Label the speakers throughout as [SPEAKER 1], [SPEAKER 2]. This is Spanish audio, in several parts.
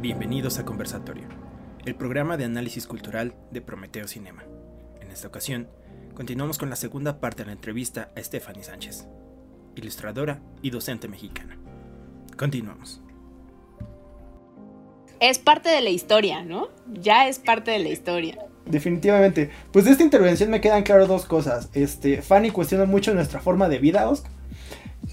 [SPEAKER 1] Bienvenidos a Conversatorio, el programa de análisis cultural de Prometeo Cinema. En esta ocasión, continuamos con la segunda parte de la entrevista a Stephanie Sánchez, ilustradora y docente mexicana. Continuamos.
[SPEAKER 2] Es parte de la historia, ¿no? Ya es parte de la historia.
[SPEAKER 3] Definitivamente. Pues de esta intervención me quedan claras dos cosas. Este, Fanny cuestiona mucho nuestra forma de vida, Oscar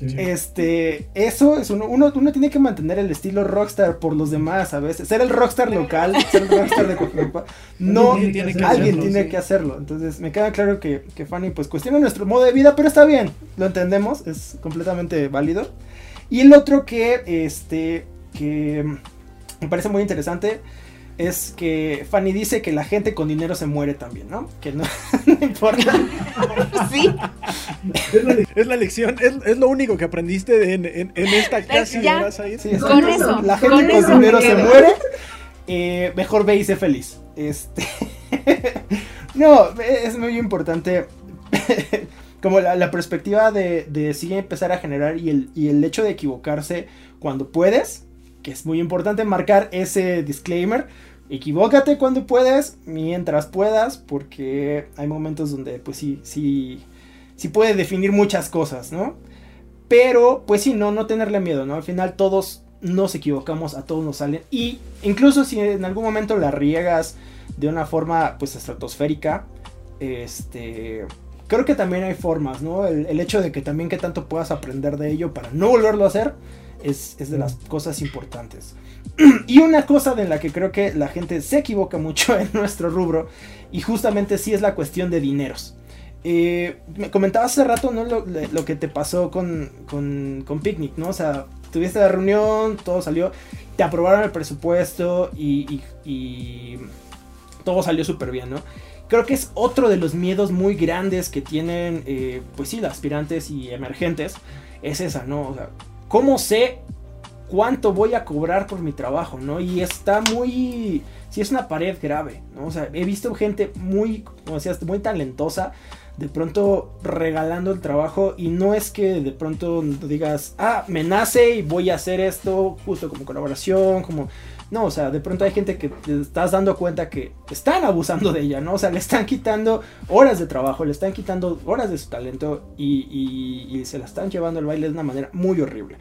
[SPEAKER 3] este, eso es uno, uno, tiene que mantener el estilo rockstar por los demás a veces. Ser el rockstar local, ser el rockstar de cualquier No, alguien tiene que hacerlo. Entonces, me queda claro que, que Fanny pues cuestiona nuestro modo de vida, pero está bien, lo entendemos, es completamente válido. Y el otro que, este, que me parece muy interesante es que Fanny dice que la gente con dinero se muere también, ¿no? Que no, importa.
[SPEAKER 2] Sí.
[SPEAKER 4] Es la, lección, es, lo único que aprendiste en, en, esta casi
[SPEAKER 2] vas a ir. con eso,
[SPEAKER 3] la gente con, dinero se muere. Eh, mejor ve y sé feliz. Este. no, es muy importante. como la, perspectiva de, de sí empezar a generar y el, y el hecho de equivocarse cuando puedes que es muy importante marcar ese disclaimer. Equivócate cuando puedes, mientras puedas, porque hay momentos donde pues sí, sí, sí puede definir muchas cosas, ¿no? Pero pues sí, no, no tenerle miedo, ¿no? Al final todos nos equivocamos, a todos nos salen. Y incluso si en algún momento la riegas de una forma pues estratosférica, este... Creo que también hay formas, ¿no? El, el hecho de que también que tanto puedas aprender de ello para no volverlo a hacer es, de las cosas importantes. y una cosa de la que creo que la gente se equivoca mucho en nuestro rubro, y justamente sí es la cuestión de dineros. Eh, me comentabas hace rato, ¿no? Lo, que te pasó con, con, Picnic, ¿no? O sea, tuviste la reunión, todo salió, te aprobaron el presupuesto y, todo salió súper bien, ¿no? Creo que es otro de los miedos muy grandes que tienen, eh, pues sí, los aspirantes y emergentes, es esa, ¿no? O sea, ¿cómo sé cuánto voy a cobrar por mi trabajo, ¿no? Y está muy, sí es una pared grave, ¿no? O sea, he visto gente muy, como decías, muy talentosa, de pronto regalando el trabajo y no es que de pronto digas, ah, me nace y voy a hacer esto justo como colaboración, como... No, o sea, de pronto hay gente que te estás dando cuenta que están abusando de ella, ¿no? O sea, le están quitando horas de trabajo, le están quitando horas de su talento y, se la están llevando al baile de una manera muy horrible.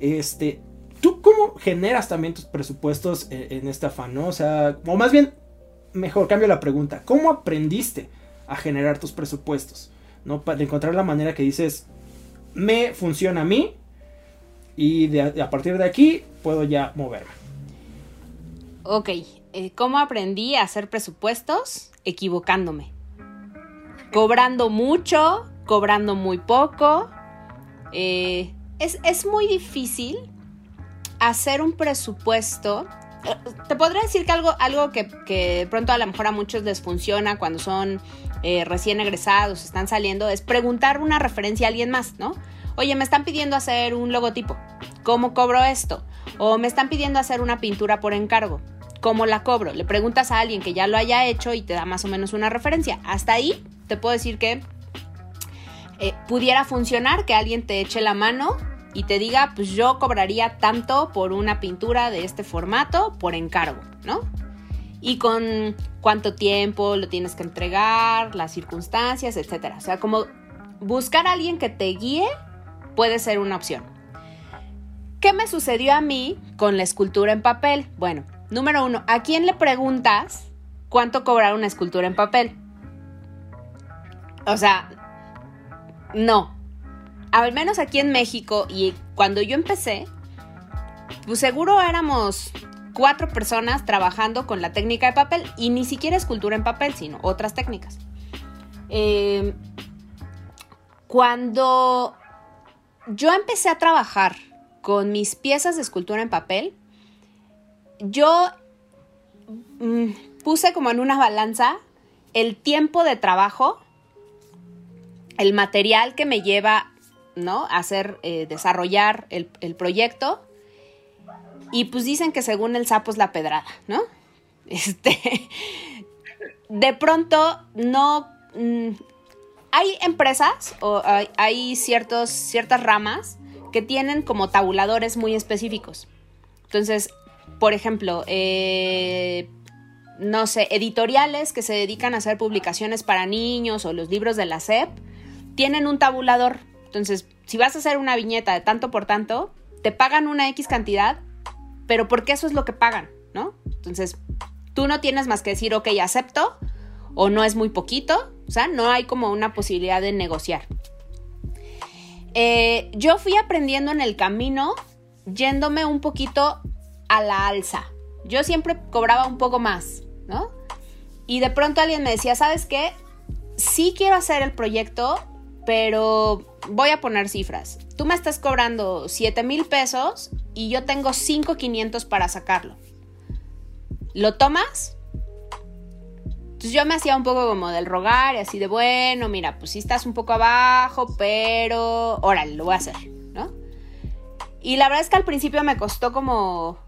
[SPEAKER 3] Este, ¿tú cómo generas también tus presupuestos en, esta afán, no? O sea, o más bien, mejor cambio la pregunta, ¿cómo aprendiste a generar tus presupuestos? ¿No? Para encontrar la manera que dices, me funciona a mí y a partir de aquí puedo ya moverme.
[SPEAKER 2] Ok, eh, ¿cómo aprendí a hacer presupuestos? Equivocándome. Cobrando mucho, cobrando muy poco. Eh, es, muy difícil hacer un presupuesto. Eh, te podría decir que algo, algo que, que pronto a lo mejor a muchos les funciona cuando son recién egresados, están saliendo, es preguntar una referencia a alguien más, ¿no? Oye, me están pidiendo hacer un logotipo. ¿Cómo cobro esto? O me están pidiendo hacer una pintura por encargo. ¿Cómo la cobro? Le preguntas a alguien que ya lo haya hecho y te da más o menos una referencia. Hasta ahí te puedo decir que eh, pudiera funcionar que alguien te eche la mano y te diga, pues yo cobraría tanto por una pintura de este formato por encargo, ¿no? Y con cuánto tiempo lo tienes que entregar, las circunstancias, etc. O sea, como buscar a alguien que te guíe puede ser una opción. ¿Qué me sucedió a mí con la escultura en papel? Bueno, número uno, ¿a quién le preguntas cuánto cobrar una escultura en papel? O sea, no. Al menos aquí en México y cuando yo empecé, pues seguro éramos cuatro personas trabajando con la técnica de papel y ni siquiera escultura en papel, sino otras técnicas. Eh, cuando yo empecé a trabajar con mis piezas de escultura en papel, yo mm, puse como en una balanza el tiempo de trabajo, el material que me lleva, ¿no? A hacer, eh, desarrollar el, proyecto. Y pues dicen que según el sapo es la pedrada, ¿no? Este, de pronto no... Mm, hay empresas o hay, hay ciertos, ciertas ramas que tienen como tabuladores muy específicos. Entonces, por ejemplo, eh, no sé, editoriales que se dedican a hacer publicaciones para niños o los libros de la SEP, tienen un tabulador. Entonces, si vas a hacer una viñeta de tanto por tanto, te pagan una X cantidad, pero porque eso es lo que pagan, ¿no? Entonces, tú no tienes más que decir, ok, acepto, o no es muy poquito, o sea, no hay como una posibilidad de negociar. Eh, yo fui aprendiendo en el camino, yéndome un poquito a la alza. Yo siempre cobraba un poco más, ¿no? Y de pronto alguien me decía, ¿sabes qué? Sí quiero hacer el proyecto, pero voy a poner cifras. Tú me estás cobrando 7 mil pesos y yo tengo 5,500 para sacarlo. ¿Lo tomas? Entonces yo me hacía un poco como del rogar y así de, bueno, mira, pues sí estás un poco abajo, pero órale, lo voy a hacer, ¿no? Y la verdad es que al principio me costó como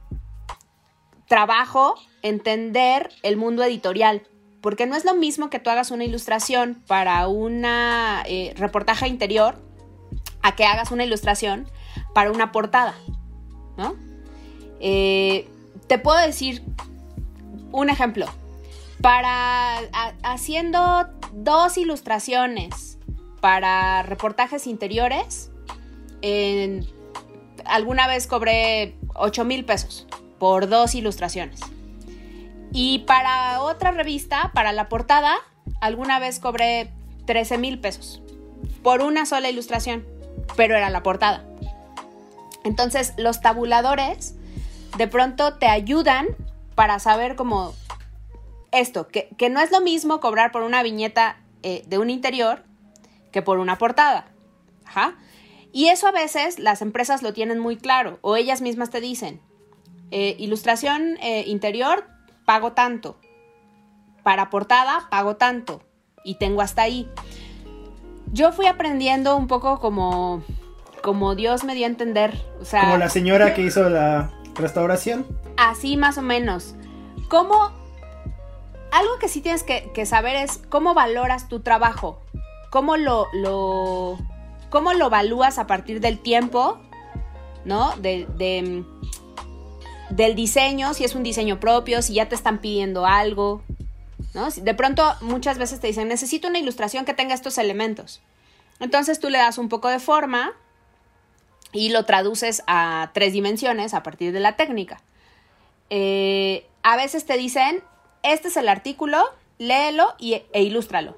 [SPEAKER 2] trabajo entender el mundo editorial, porque no es lo mismo que tú hagas una ilustración para un eh, reportaje interior a que hagas una ilustración para una portada, ¿no? Eh, te puedo decir un ejemplo. Para haciendo dos ilustraciones para reportajes interiores, alguna vez cobré 8 mil pesos por dos ilustraciones. Y para otra revista, para la portada, alguna vez cobré 13 mil pesos por una sola ilustración, pero era la portada. Entonces, los tabuladores de pronto te ayudan para saber cómo esto, que, no es lo mismo cobrar por una viñeta eh, de un interior que por una portada. Ajá. Y eso a veces las empresas lo tienen muy claro o ellas mismas te dicen, eh, ilustración eh, interior, pago tanto. Para portada, pago tanto. Y tengo hasta ahí. Yo fui aprendiendo un poco como, como Dios me dio a entender. O sea,
[SPEAKER 3] como la señora que hizo la restauración.
[SPEAKER 2] Así más o menos. ¿Cómo? Algo que sí tienes que, saber es cómo valoras tu trabajo. Cómo lo, lo, cómo lo evalúas a partir del tiempo, ¿no? de, del diseño, si es un diseño propio, si ya te están pidiendo algo, ¿no? De pronto muchas veces te dicen, necesito una ilustración que tenga estos elementos. Entonces tú le das un poco de forma y lo traduces a tres dimensiones a partir de la técnica. Eh, a veces te dicen, este es el artículo, léelo y, e ilústralo.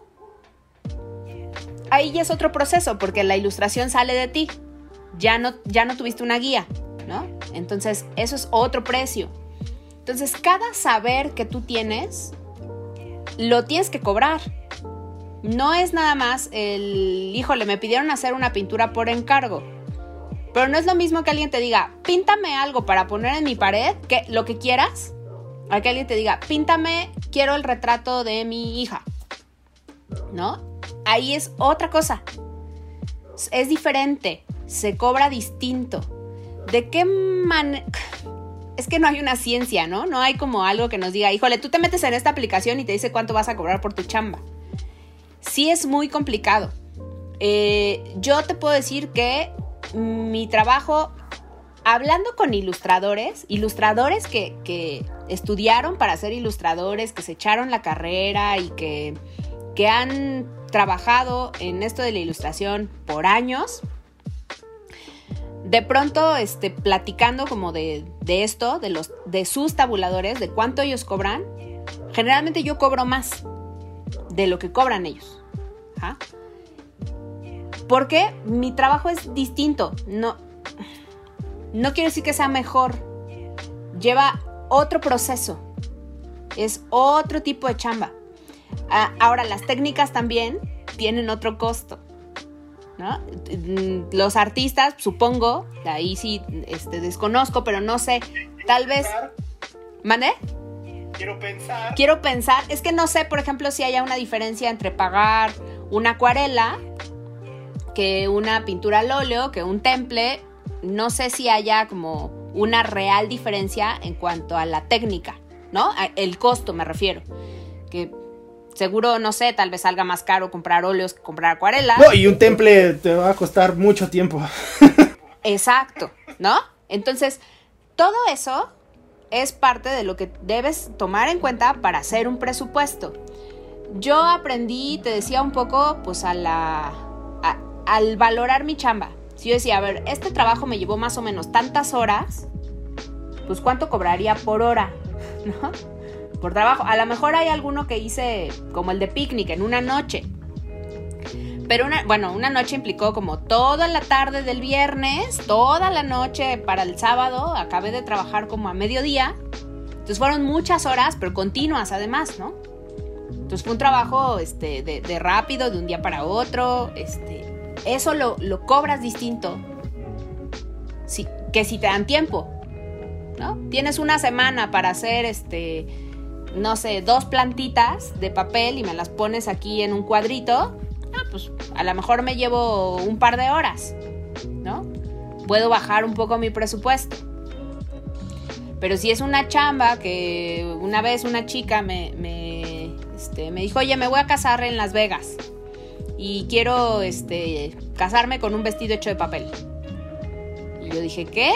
[SPEAKER 2] Ahí ya es otro proceso porque la ilustración sale de ti. Ya no, ya no tuviste una guía. ¿no? Entonces, eso es otro precio. Entonces, cada saber que tú tienes, lo tienes que cobrar. No es nada más el, híjole, me pidieron hacer una pintura por encargo. Pero no es lo mismo que alguien te diga, píntame algo para poner en mi pared, que lo que quieras, a que alguien te diga, píntame, quiero el retrato de mi hija. ¿No? Ahí es otra cosa. Es diferente, se cobra distinto. ¿de qué manera? Es que no hay una ciencia, ¿no? No hay como algo que nos diga, híjole, tú te metes en esta aplicación y te dice cuánto vas a cobrar por tu chamba. Sí es muy complicado. Eh, yo te puedo decir que mi trabajo, hablando con ilustradores, ilustradores que, que estudiaron para ser ilustradores, que se echaron la carrera y que, que han trabajado en esto de la ilustración por años, de pronto, este, platicando como de, esto, de, los, de sus tabuladores, de cuánto ellos cobran, generalmente yo cobro más de lo que cobran ellos. Porque mi trabajo es distinto. No, no quiero decir que sea mejor. Lleva otro proceso. Es otro tipo de chamba. Ah, ahora, las técnicas también tienen otro costo. Mm, los artistas, supongo, ahí sí este, desconozco, pero no sé, tal vez... ¿Mande?
[SPEAKER 3] Quiero pensar.
[SPEAKER 2] Quiero pensar, es que no sé, por ejemplo, si haya una diferencia entre pagar una acuarela que una pintura al óleo, que un temple, no sé si haya como una real diferencia en cuanto a la técnica, ¿no? El costo me refiero. Que seguro, no sé, tal vez salga más caro comprar óleos que comprar acuarela.
[SPEAKER 3] No, y un temple te va a costar mucho tiempo.
[SPEAKER 2] Exacto, ¿no? Entonces, todo eso es parte de lo que debes tomar en cuenta para hacer un presupuesto. Yo aprendí, te decía un poco, pues a la, al valorar mi chamba. Si yo decía, a ver, este trabajo me llevó más o menos tantas horas, pues cuánto cobraría por hora, ¿no? Por trabajo. A lo mejor hay alguno que hice como el de picnic en una noche. Pero una, bueno, una noche implicó como toda la tarde del viernes, toda la noche para el sábado, acabé de trabajar como a mediodía. Entonces fueron muchas horas, pero continuas además, ¿no? Entonces fue un trabajo este, de, rápido, de un día para otro. Este, eso lo, cobras distinto que si te dan tiempo. ¿no? Tienes una semana para hacer este, no sé, dos plantitas de papel y me las pones aquí en un cuadrito pues a lo mejor me llevo un par de horas, ¿no? Puedo bajar un poco mi presupuesto. Pero si es una chamba que una vez una chica me, me, este, me dijo, oye, me voy a casar en Las Vegas y quiero este, casarme con un vestido hecho de papel. Y yo dije, ¿qué?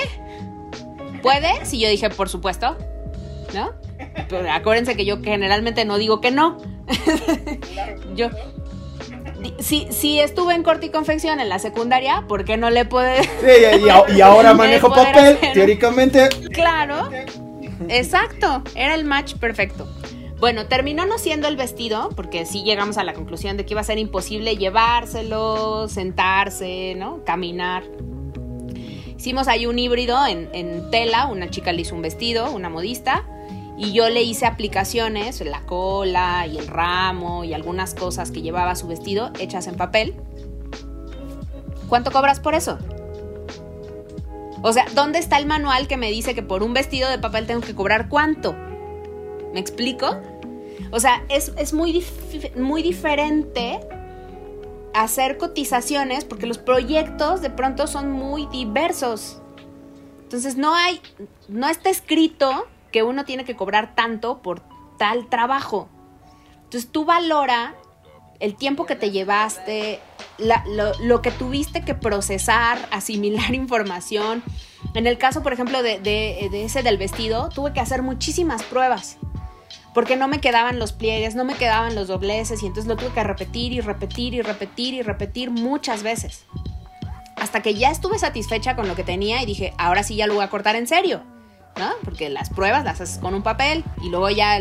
[SPEAKER 2] ¿Puedes? Y yo dije, por supuesto, ¿no? Pero acuérdense que yo generalmente no digo que no. yo, si, estuve en corte y confección en la secundaria, ¿por qué no le puede...
[SPEAKER 3] Sí, y, ahora manejo papel, teóricamente.
[SPEAKER 2] Claro, exacto, era el match perfecto. Bueno, terminó no siendo el vestido, porque sí llegamos a la conclusión de que iba a ser imposible llevárselo, sentarse, ¿no? Caminar. Hicimos ahí un híbrido en, en tela, una chica le hizo un vestido, una modista, y yo le hice aplicaciones, la cola y el ramo y algunas cosas que llevaba su vestido hechas en papel. ¿Cuánto cobras por eso? O sea, ¿dónde está el manual que me dice que por un vestido de papel tengo que cobrar cuánto? ¿Me explico? O sea, es, muy, muy diferente hacer cotizaciones porque los proyectos de pronto son muy diversos. Entonces no hay, no está escrito que uno tiene que cobrar tanto por tal trabajo. Entonces tú valora el tiempo que te llevaste, lo, que tuviste que procesar, asimilar información. En el caso, por ejemplo, de, de, ese del vestido, tuve que hacer muchísimas pruebas. Porque no me quedaban los pliegues, no me quedaban los dobleces y entonces lo tuve que repetir y repetir y repetir y repetir muchas veces. Hasta que ya estuve satisfecha con lo que tenía y dije, ahora sí ya lo voy a cortar en serio. ¿no? Porque las pruebas las haces con un papel y luego ya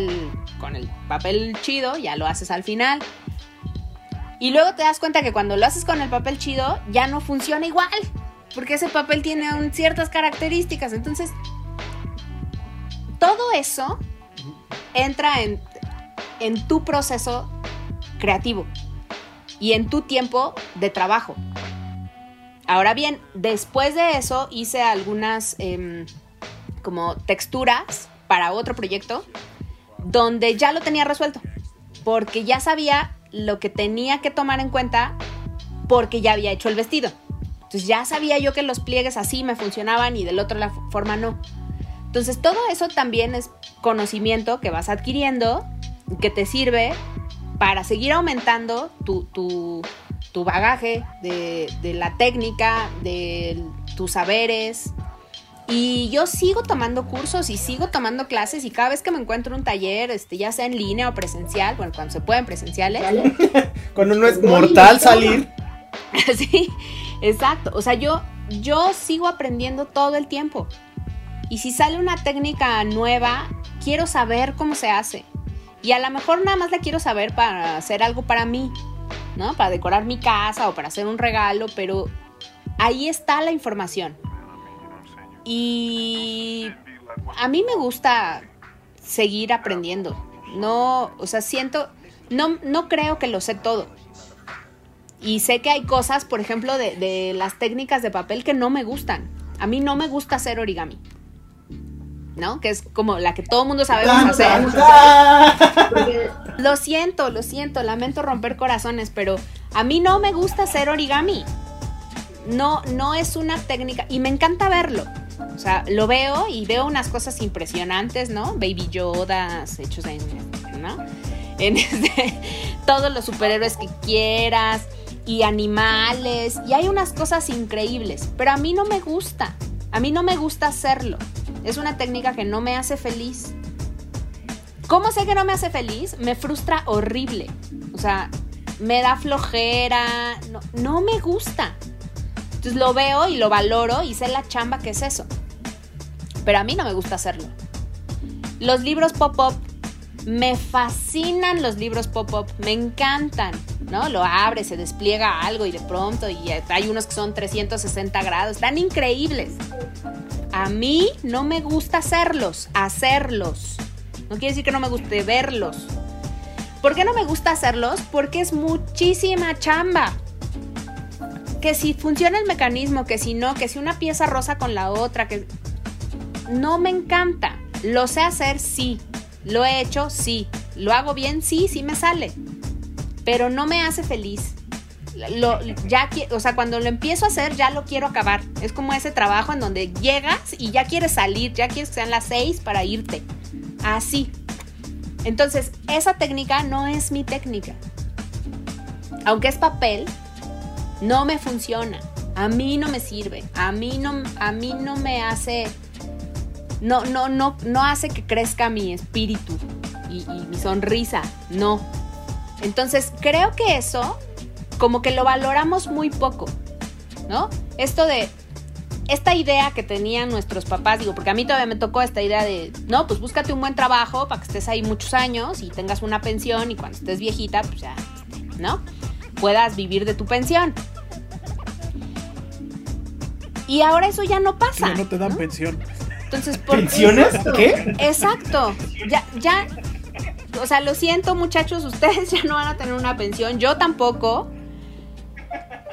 [SPEAKER 2] con el papel chido ya lo haces al final. Y luego te das cuenta que cuando lo haces con el papel chido ya no funciona igual, porque ese papel tiene ciertas características. Entonces, todo eso entra en, en tu proceso creativo y en tu tiempo de trabajo. Ahora bien, después de eso hice algunas... Em, como texturas para otro proyecto donde ya lo tenía resuelto, porque ya sabía lo que tenía que tomar en cuenta porque ya había hecho el vestido. Entonces ya sabía yo que los pliegues así me funcionaban y del otro la forma no. Entonces todo eso también es conocimiento que vas adquiriendo, que te sirve para seguir aumentando tu, tu, tu bagaje de, de, la técnica, de tus saberes, y yo sigo tomando cursos y sigo tomando clases y cada vez que me encuentro un taller, este, ya sea en línea o presencial, bueno, cuando se pueden presenciales.
[SPEAKER 3] cuando no es mortal salir.
[SPEAKER 2] sí, exacto. O sea, yo, yo sigo aprendiendo todo el tiempo. Y si sale una técnica nueva, quiero saber cómo se hace. Y a lo mejor nada más la quiero saber para hacer algo para mí, ¿no? Para decorar mi casa o para hacer un regalo, pero ahí está la información. Y a mí me gusta seguir aprendiendo. No, o sea, siento, no, no creo que lo sé todo. Y sé que hay cosas, por ejemplo, de, las técnicas de papel que no me gustan. A mí no me gusta hacer origami. ¿No? Que es como la que todo el mundo sabemos hacer. lo siento, lo siento, lamento romper corazones, pero a mí no me gusta hacer origami. No, no es una técnica y me encanta verlo. O sea, lo veo y veo unas cosas impresionantes, ¿no? Baby Yodas hechos en, ¿no? En este, todos los superhéroes que quieras y animales y hay unas cosas increíbles, pero a mí no me gusta. A mí no me gusta hacerlo. Es una técnica que no me hace feliz. ¿Cómo sé que no me hace feliz? Me frustra horrible. O sea, me da flojera. No, me gusta. Entonces lo veo y lo valoro y sé la chamba que es eso. Pero a mí no me gusta hacerlo. Los libros pop-up me fascinan los libros pop-up, me encantan, ¿no? Lo abre, se despliega algo y de pronto, y hay unos que son 360 grados, están increíbles. A mí no me gusta hacerlos, hacerlos. No quiere decir que no me guste verlos. ¿Por qué no me gusta hacerlos? Porque es muchísima chamba. Que si funciona el mecanismo, que si no, que si una pieza rosa con la otra, que no me encanta. Lo sé hacer, sí. Lo he hecho, sí. Lo hago bien, sí, sí me sale. Pero no me hace feliz. Lo, ya, o sea, cuando lo empiezo a hacer, ya lo quiero acabar. Es como ese trabajo en donde llegas y ya quieres salir, ya quieres que sean las seis para irte. Así. Entonces, esa técnica no es mi técnica. Aunque es papel, no me funciona. A mí no me sirve. A mí no, a mí no me hace no, no, no, no hace que crezca mi espíritu y, mi sonrisa, no. Entonces creo que eso como que lo valoramos muy poco, ¿no? Esto de esta idea que tenían nuestros papás, digo, porque a mí todavía me tocó esta idea de, no, pues búscate un buen trabajo para que estés ahí muchos años y tengas una pensión y cuando estés viejita, pues ya, ¿no? Puedas vivir de tu pensión. Y ahora eso ya no pasa.
[SPEAKER 4] Ya no te dan pensión.
[SPEAKER 3] Entonces, ¿por ¿Pensiones? ¿Qué?
[SPEAKER 2] Exacto. Ya, ya. O sea, lo siento, muchachos, ustedes ya no van a tener una pensión. Yo tampoco.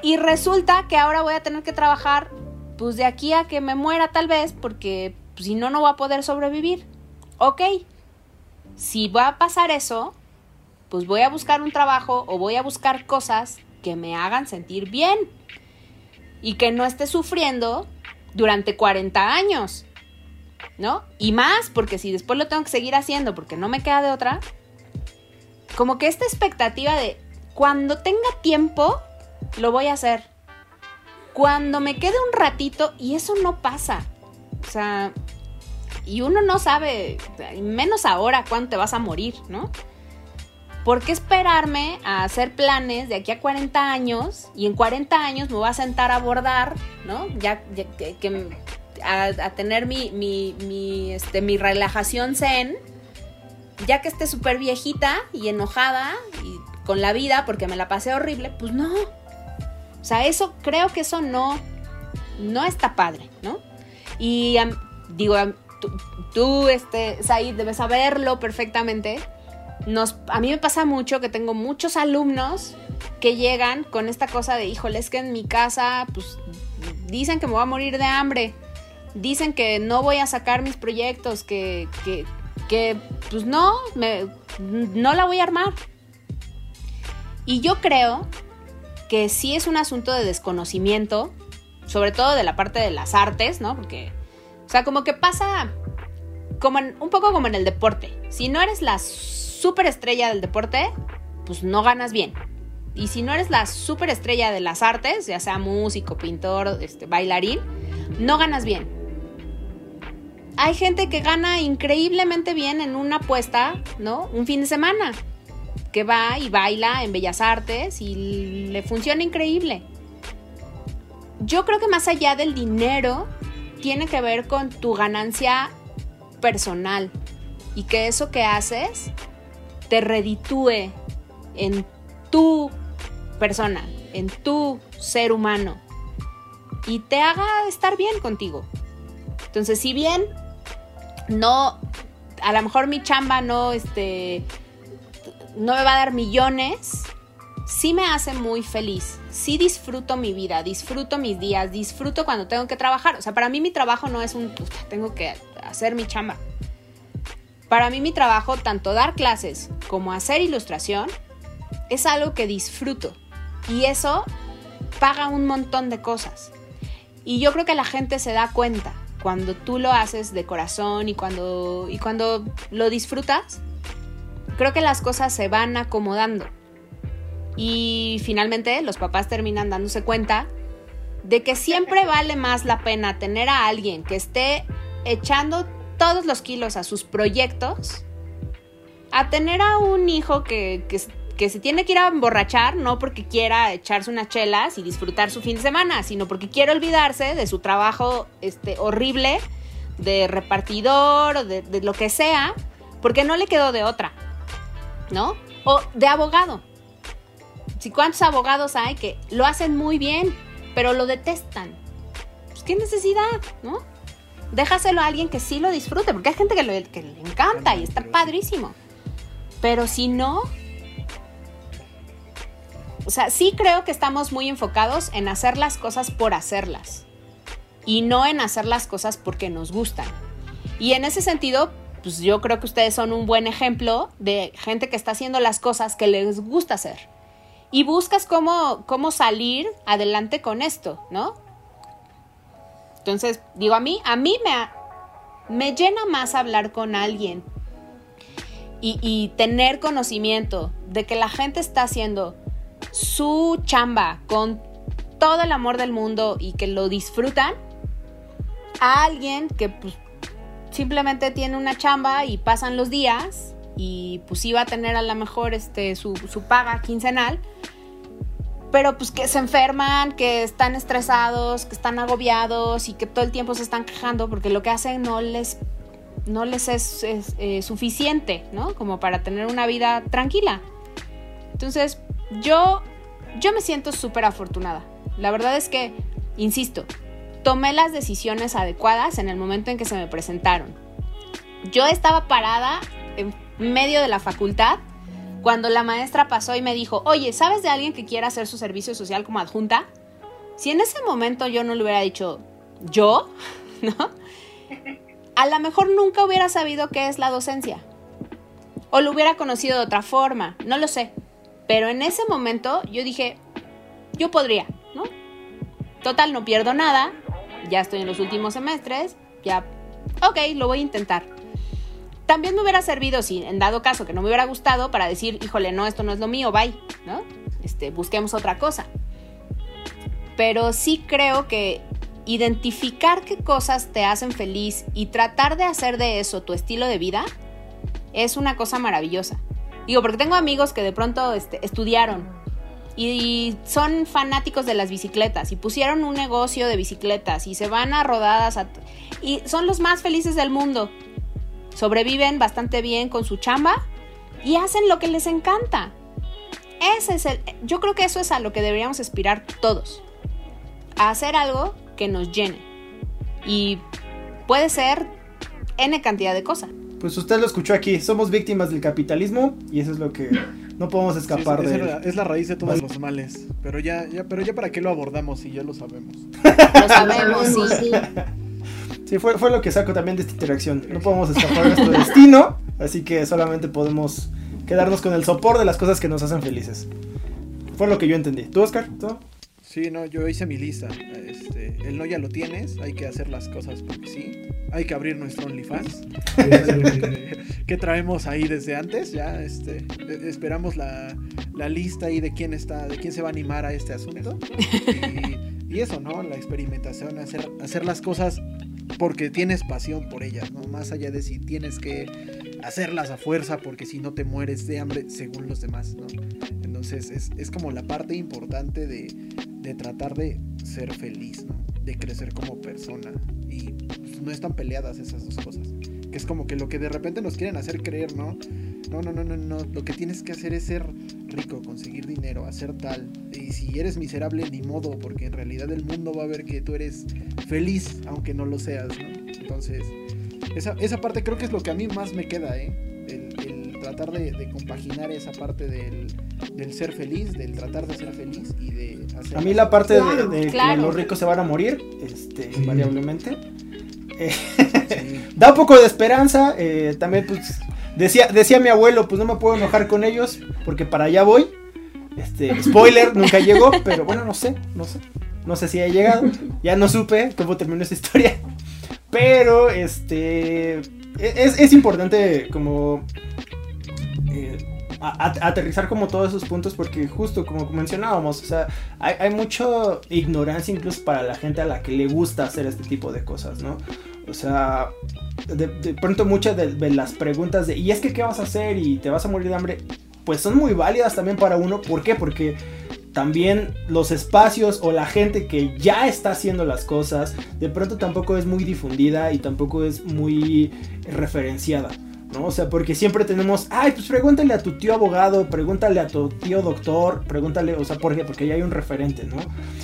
[SPEAKER 2] Y resulta que ahora voy a tener que trabajar, pues de aquí a que me muera, tal vez, porque pues, si no, no voy a poder sobrevivir. Ok. Si va a pasar eso, pues voy a buscar un trabajo o voy a buscar cosas que me hagan sentir bien y que no esté sufriendo durante 40 años. ¿no? Y más, porque si después lo tengo que seguir haciendo porque no me queda de otra, como que esta expectativa de cuando tenga tiempo, lo voy a hacer. Cuando me quede un ratito, y eso no pasa. O sea, y uno no sabe, menos ahora, cuándo te vas a morir, ¿no? ¿Por qué esperarme a hacer planes de aquí a 40 años y en 40 años me voy a sentar a abordar, ¿no? Ya, que, a, tener mi, mi, este, mi relajación zen, ya que esté súper viejita y enojada y con la vida porque me la pasé horrible, pues no. O sea, eso, creo que eso no, no está padre, ¿no? Y digo, tú, este, Said, debes saberlo perfectamente. Nos, a mí me pasa mucho que tengo muchos alumnos que llegan con esta cosa de, híjole, es que en mi casa, pues, dicen que me voy a morir de hambre dicen que no voy a sacar mis proyectos, que, que, que pues no, me, no la voy a armar. Y yo creo que sí es un asunto de desconocimiento, sobre todo de la parte de las artes, ¿no? Porque, o sea, como que pasa como un poco como en el deporte. Si no eres la superestrella del deporte, pues no ganas bien. Y si no eres la superestrella de las artes, ya sea músico, pintor, este, bailarín, no ganas bien hay gente que gana increíblemente bien en una apuesta, ¿no? Un fin de semana, que va y baila en Bellas Artes y le funciona increíble. Yo creo que más allá del dinero, tiene que ver con tu ganancia personal y que eso que haces te reditúe en tu persona, en tu ser humano y te haga estar bien contigo. Entonces, si bien no, a lo mejor mi chamba no, este, no me va a dar millones, sí me hace muy feliz. Sí disfruto mi vida, disfruto mis días, disfruto cuando tengo que trabajar. O sea, para mí mi trabajo no es un, tengo que hacer mi chamba. Para mí mi trabajo, tanto dar clases como hacer ilustración, es algo que disfruto. Y eso paga un montón de cosas. Y yo creo que la gente se da cuenta cuando tú lo haces de corazón y cuando, y cuando lo disfrutas, creo que las cosas se van acomodando. Y finalmente los papás terminan dándose cuenta de que siempre vale más la pena tener a alguien que esté echando todos los kilos a sus proyectos, a tener a un hijo que, que, que se tiene que ir a emborrachar, no porque quiera echarse unas chelas y disfrutar su fin de semana, sino porque quiere olvidarse de su trabajo este, horrible de repartidor o de, de lo que sea, porque no le quedó de otra, ¿no? O de abogado. Si cuántos abogados hay que lo hacen muy bien, pero lo detestan. Pues qué necesidad, ¿no? Déjaselo a alguien que sí lo disfrute, porque hay gente que, lo- que le encanta y está padrísimo. Pero si no, o sea, sí creo que estamos muy enfocados en hacer las cosas por hacerlas y no en hacer las cosas porque nos gustan. Y en ese sentido, pues yo creo que ustedes son un buen ejemplo de gente que está haciendo las cosas que les gusta hacer. Y buscas cómo, cómo salir adelante con esto, ¿no? Entonces, digo, a mí, a mí me, me llena más hablar con alguien y, y tener conocimiento de que la gente está haciendo su chamba con todo el amor del mundo y que lo disfrutan a alguien que pues, simplemente tiene una chamba y pasan los días y pues iba a tener a lo mejor este, su, su paga quincenal, pero pues que se enferman, que están estresados, que están agobiados y que todo el tiempo se están quejando porque lo que hacen no les, no les es, es, eh, suficiente, ¿no? Como para tener una vida tranquila. Entonces, yo, yo me siento súper afortunada. La verdad es que, insisto, tomé las decisiones adecuadas en el momento en que se me presentaron. Yo estaba parada en medio de la facultad cuando la maestra pasó y me dijo, oye, ¿sabes de alguien que quiera hacer su servicio social como adjunta? Si en ese momento yo no le hubiera dicho, ¿yo? ¿No? A lo mejor nunca hubiera sabido qué es la docencia. O lo hubiera conocido de otra forma, no lo sé. Pero en ese momento yo dije, yo podría, ¿no? Total, no pierdo nada, ya estoy en los últimos semestres, ya, ok, lo voy a intentar. También me hubiera servido, si en dado caso que no me hubiera gustado, para decir, híjole, no, esto no es lo mío, bye, ¿no? Este, busquemos otra cosa. Pero sí creo que identificar qué cosas te hacen feliz y tratar de hacer de eso tu estilo de vida es una cosa maravillosa. Digo, porque tengo amigos que de pronto este, estudiaron y son fanáticos de las bicicletas y pusieron un negocio de bicicletas y se van a rodadas a y son los más felices del mundo. Sobreviven bastante bien con su chamba y hacen lo que les encanta. Ese es el, yo creo que eso es a lo que deberíamos aspirar todos. A hacer algo que nos llene. Y puede ser N cantidad de cosas.
[SPEAKER 3] Pues usted lo escuchó aquí, somos víctimas del capitalismo y eso es lo que no podemos escapar
[SPEAKER 4] Sí, es,
[SPEAKER 3] de
[SPEAKER 4] es la, es la raíz de todos los males. Pero ya, ya, pero ya para qué lo abordamos si ya lo sabemos.
[SPEAKER 2] Lo sabemos, sí.
[SPEAKER 3] Sí, fue, fue lo que saco también de esta interacción. No podemos escapar de nuestro destino, así que solamente podemos quedarnos con el sopor de las cosas que nos hacen felices. Fue lo que yo entendí. ¿Tú, Oscar? ¿Tú?
[SPEAKER 4] Sí, no, yo hice mi lista. Este, el no ya lo tienes, hay que hacer las cosas porque sí. Hay que abrir nuestro OnlyFans. que traemos ahí desde antes, ya este, e- esperamos la, la lista ahí de quién está, de quién se va a animar a este asunto. Y, y eso, ¿no? La experimentación, hacer, hacer las cosas porque tienes pasión por ellas, ¿no? Más allá de si tienes que hacerlas a fuerza porque si no te mueres de hambre según los demás, ¿no? Entonces es, es como la parte importante de, de tratar de ser feliz, ¿no? De crecer como persona. Y pues, no están peleadas esas dos cosas. Que es como que lo que de repente nos quieren hacer creer, ¿no? No, no, no, no, no. Lo que tienes que hacer es ser rico, conseguir dinero, hacer tal. Y si eres miserable, ni modo, porque en realidad el mundo va a ver que tú eres feliz, aunque no lo seas, ¿no? Entonces, esa, esa parte creo que es lo que a mí más me queda, ¿eh? El, el tratar de, de compaginar esa parte del, del ser feliz, del tratar de ser feliz y de hacer...
[SPEAKER 3] A mí la parte de-
[SPEAKER 5] Claro.
[SPEAKER 3] de,
[SPEAKER 2] Claro.
[SPEAKER 3] que los ricos se van a morir, este,
[SPEAKER 5] Sí.
[SPEAKER 3] invariablemente. eh,
[SPEAKER 4] Sí.
[SPEAKER 3] da un poco de esperanza. eh, también, pues, decía, decía mi abuelo, pues no me puedo enojar con ellos porque para allá voy. Este, spoiler, nunca llegó, pero bueno, no sé, no sé. No sé si ha llegado. Ya no supe cómo terminó esta historia. Pero, este, es, es importante como eh, aterrizar como todos esos puntos porque justo como mencionábamos, o sea, hay, hay mucha ignorancia incluso para la gente a la que le gusta hacer este tipo de cosas, ¿no? O sea, de, pronto muchas de, las preguntas de, ¿y es que qué vas a hacer? y te vas a morir de hambre, pues son muy válidas también para uno. ¿Por qué? Porque también los espacios o la gente que ya está haciendo las cosas, de pronto tampoco es muy difundida y tampoco es muy referenciada. ¿no? O sea, porque siempre tenemos, ay, pues pregúntale a tu tío abogado, pregúntale a tu tío doctor, pregúntale, o sea. Porque ya hay un referente, ¿no?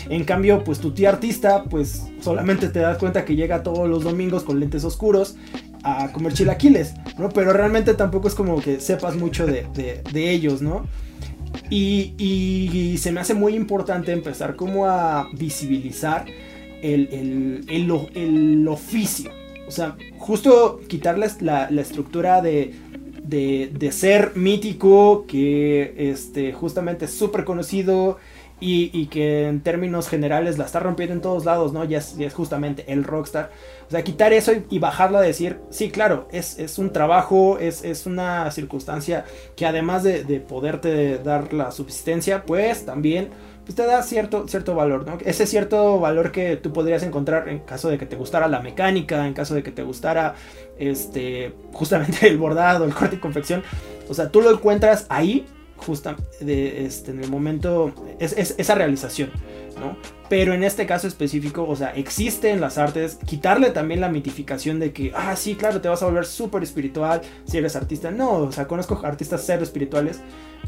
[SPEAKER 3] En cambio, pues tu tío artista, pues solamente te das cuenta que llega todos los domingos con lentes oscuros a comer chilaquiles, ¿no? Pero realmente tampoco es como que sepas mucho de, ellos, ¿no? Y, se me hace muy importante empezar como a visibilizar el, el, el, oficio, o sea, justo quitarles la, estructura de, de, ser mítico, que este, justamente es súper conocido y, que en términos generales la está rompiendo en todos lados, ¿no? Ya es, justamente el rockstar. O sea, quitar eso y, bajarla a decir, sí, claro, es, un trabajo, es, una circunstancia que además de, de poderte dar la subsistencia, pues también pues te da cierto, cierto valor, ¿no? Ese cierto valor que tú podrías encontrar en caso de que te gustara la mecánica, en caso de que te gustara este, justamente el bordado, el corte y confección. O sea, tú lo encuentras ahí, justo este, en el momento, es, esa realización, ¿no? Pero en este caso específico, o sea, existe en las artes quitarle también la mitificación de que, ah, sí, claro, te vas a volver súper espiritual si eres artista. No, o sea, conozco artistas cero espirituales.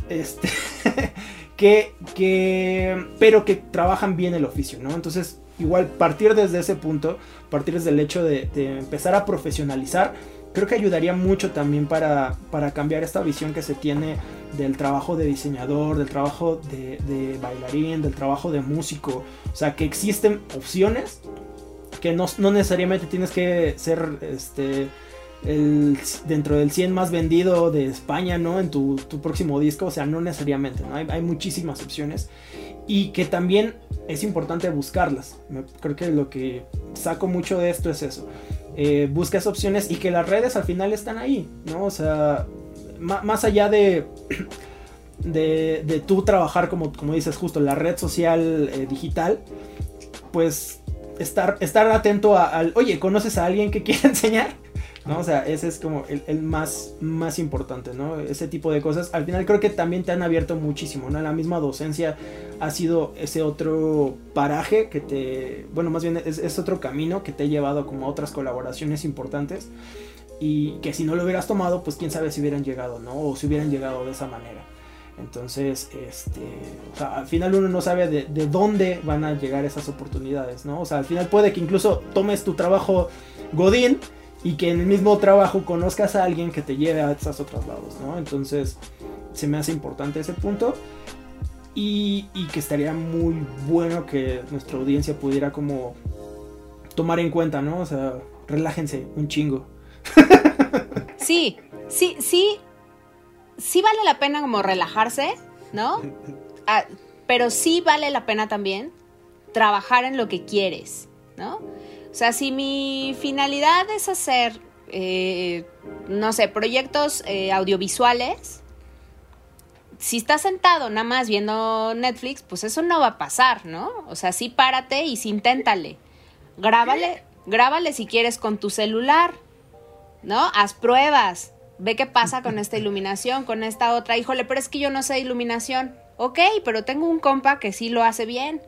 [SPEAKER 3] Este, que, que, pero que trabajan bien el oficio, ¿no? Entonces, igual partir desde ese punto, partir desde el hecho de, empezar a profesionalizar, creo que ayudaría mucho también para, para, cambiar esta visión que se tiene del trabajo de diseñador, del trabajo de, de, bailarín, del trabajo de músico. O sea, que existen opciones que no, no necesariamente tienes que ser este, el, dentro del 100 más vendido de España, ¿no? En tu, próximo disco, o sea, no necesariamente, ¿no? Hay, muchísimas opciones y que también es importante buscarlas. creo que lo que saco mucho de esto es eso. Eh, buscas opciones y que las redes al final están ahí, ¿no? O sea, más allá de, de, de tú trabajar como, como dices justo, la red social eh, digital, pues estar, estar atento al, oye, ¿conoces a alguien que quiera enseñar? ¿No? O sea, ese es como el, más, más importante, ¿no? Ese tipo de cosas. Al final creo que también te han abierto muchísimo, ¿no? La misma docencia ha sido ese otro paraje que te, bueno, más bien es, otro camino que te ha llevado como a otras colaboraciones importantes y que si no lo hubieras tomado, pues quién sabe si hubieran llegado, ¿no? O si hubieran llegado de esa manera. Entonces, este, o sea, al final uno no sabe de, de, dónde van a llegar esas oportunidades, ¿no? O sea, al final puede que incluso tomes tu trabajo Godín y que en el mismo trabajo conozcas a alguien que te lleve a esos otros lados, ¿no? Entonces se me hace importante ese punto y, que estaría muy bueno que nuestra audiencia pudiera como tomar en cuenta, ¿no? O sea, relájense un chingo.
[SPEAKER 2] Sí, sí, sí, sí vale la pena como relajarse, ¿no? Ah, pero sí vale la pena también trabajar en lo que quieres, ¿no? O sea, si mi finalidad es hacer, eh, no sé, proyectos eh, audiovisuales, si estás sentado nada más viendo Netflix, pues eso no va a pasar, ¿no? O sea, sí párate y sí inténtale. Grábale, grábale si quieres con tu celular, ¿no? Haz pruebas. Ve qué pasa con esta iluminación, con esta otra. Híjole, pero es que yo no sé iluminación. Ok, pero tengo un compa que sí lo hace bien.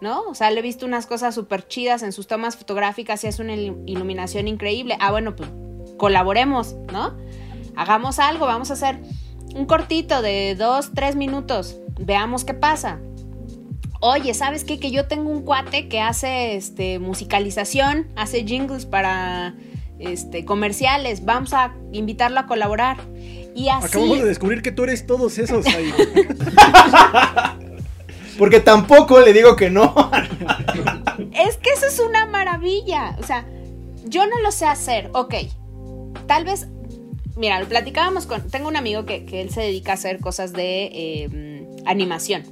[SPEAKER 2] ¿No? O sea, le he visto unas cosas súper chidas en sus tomas fotográficas y es una iluminación increíble. Ah, bueno, pues colaboremos, ¿no? Hagamos algo, vamos a hacer un cortito de dos, tres minutos, veamos qué pasa. Oye, ¿sabes qué? Que yo tengo un cuate que hace este, musicalización, hace jingles para este, comerciales, vamos a invitarlo a colaborar. Y así...
[SPEAKER 4] Acabamos de descubrir que tú eres todos esos ahí.
[SPEAKER 3] Porque tampoco le digo que no.
[SPEAKER 2] es que eso es una maravilla. O sea, yo no lo sé hacer. Ok, tal vez mira, lo platicábamos con. Tengo un amigo que, él se dedica a hacer cosas de em, animación,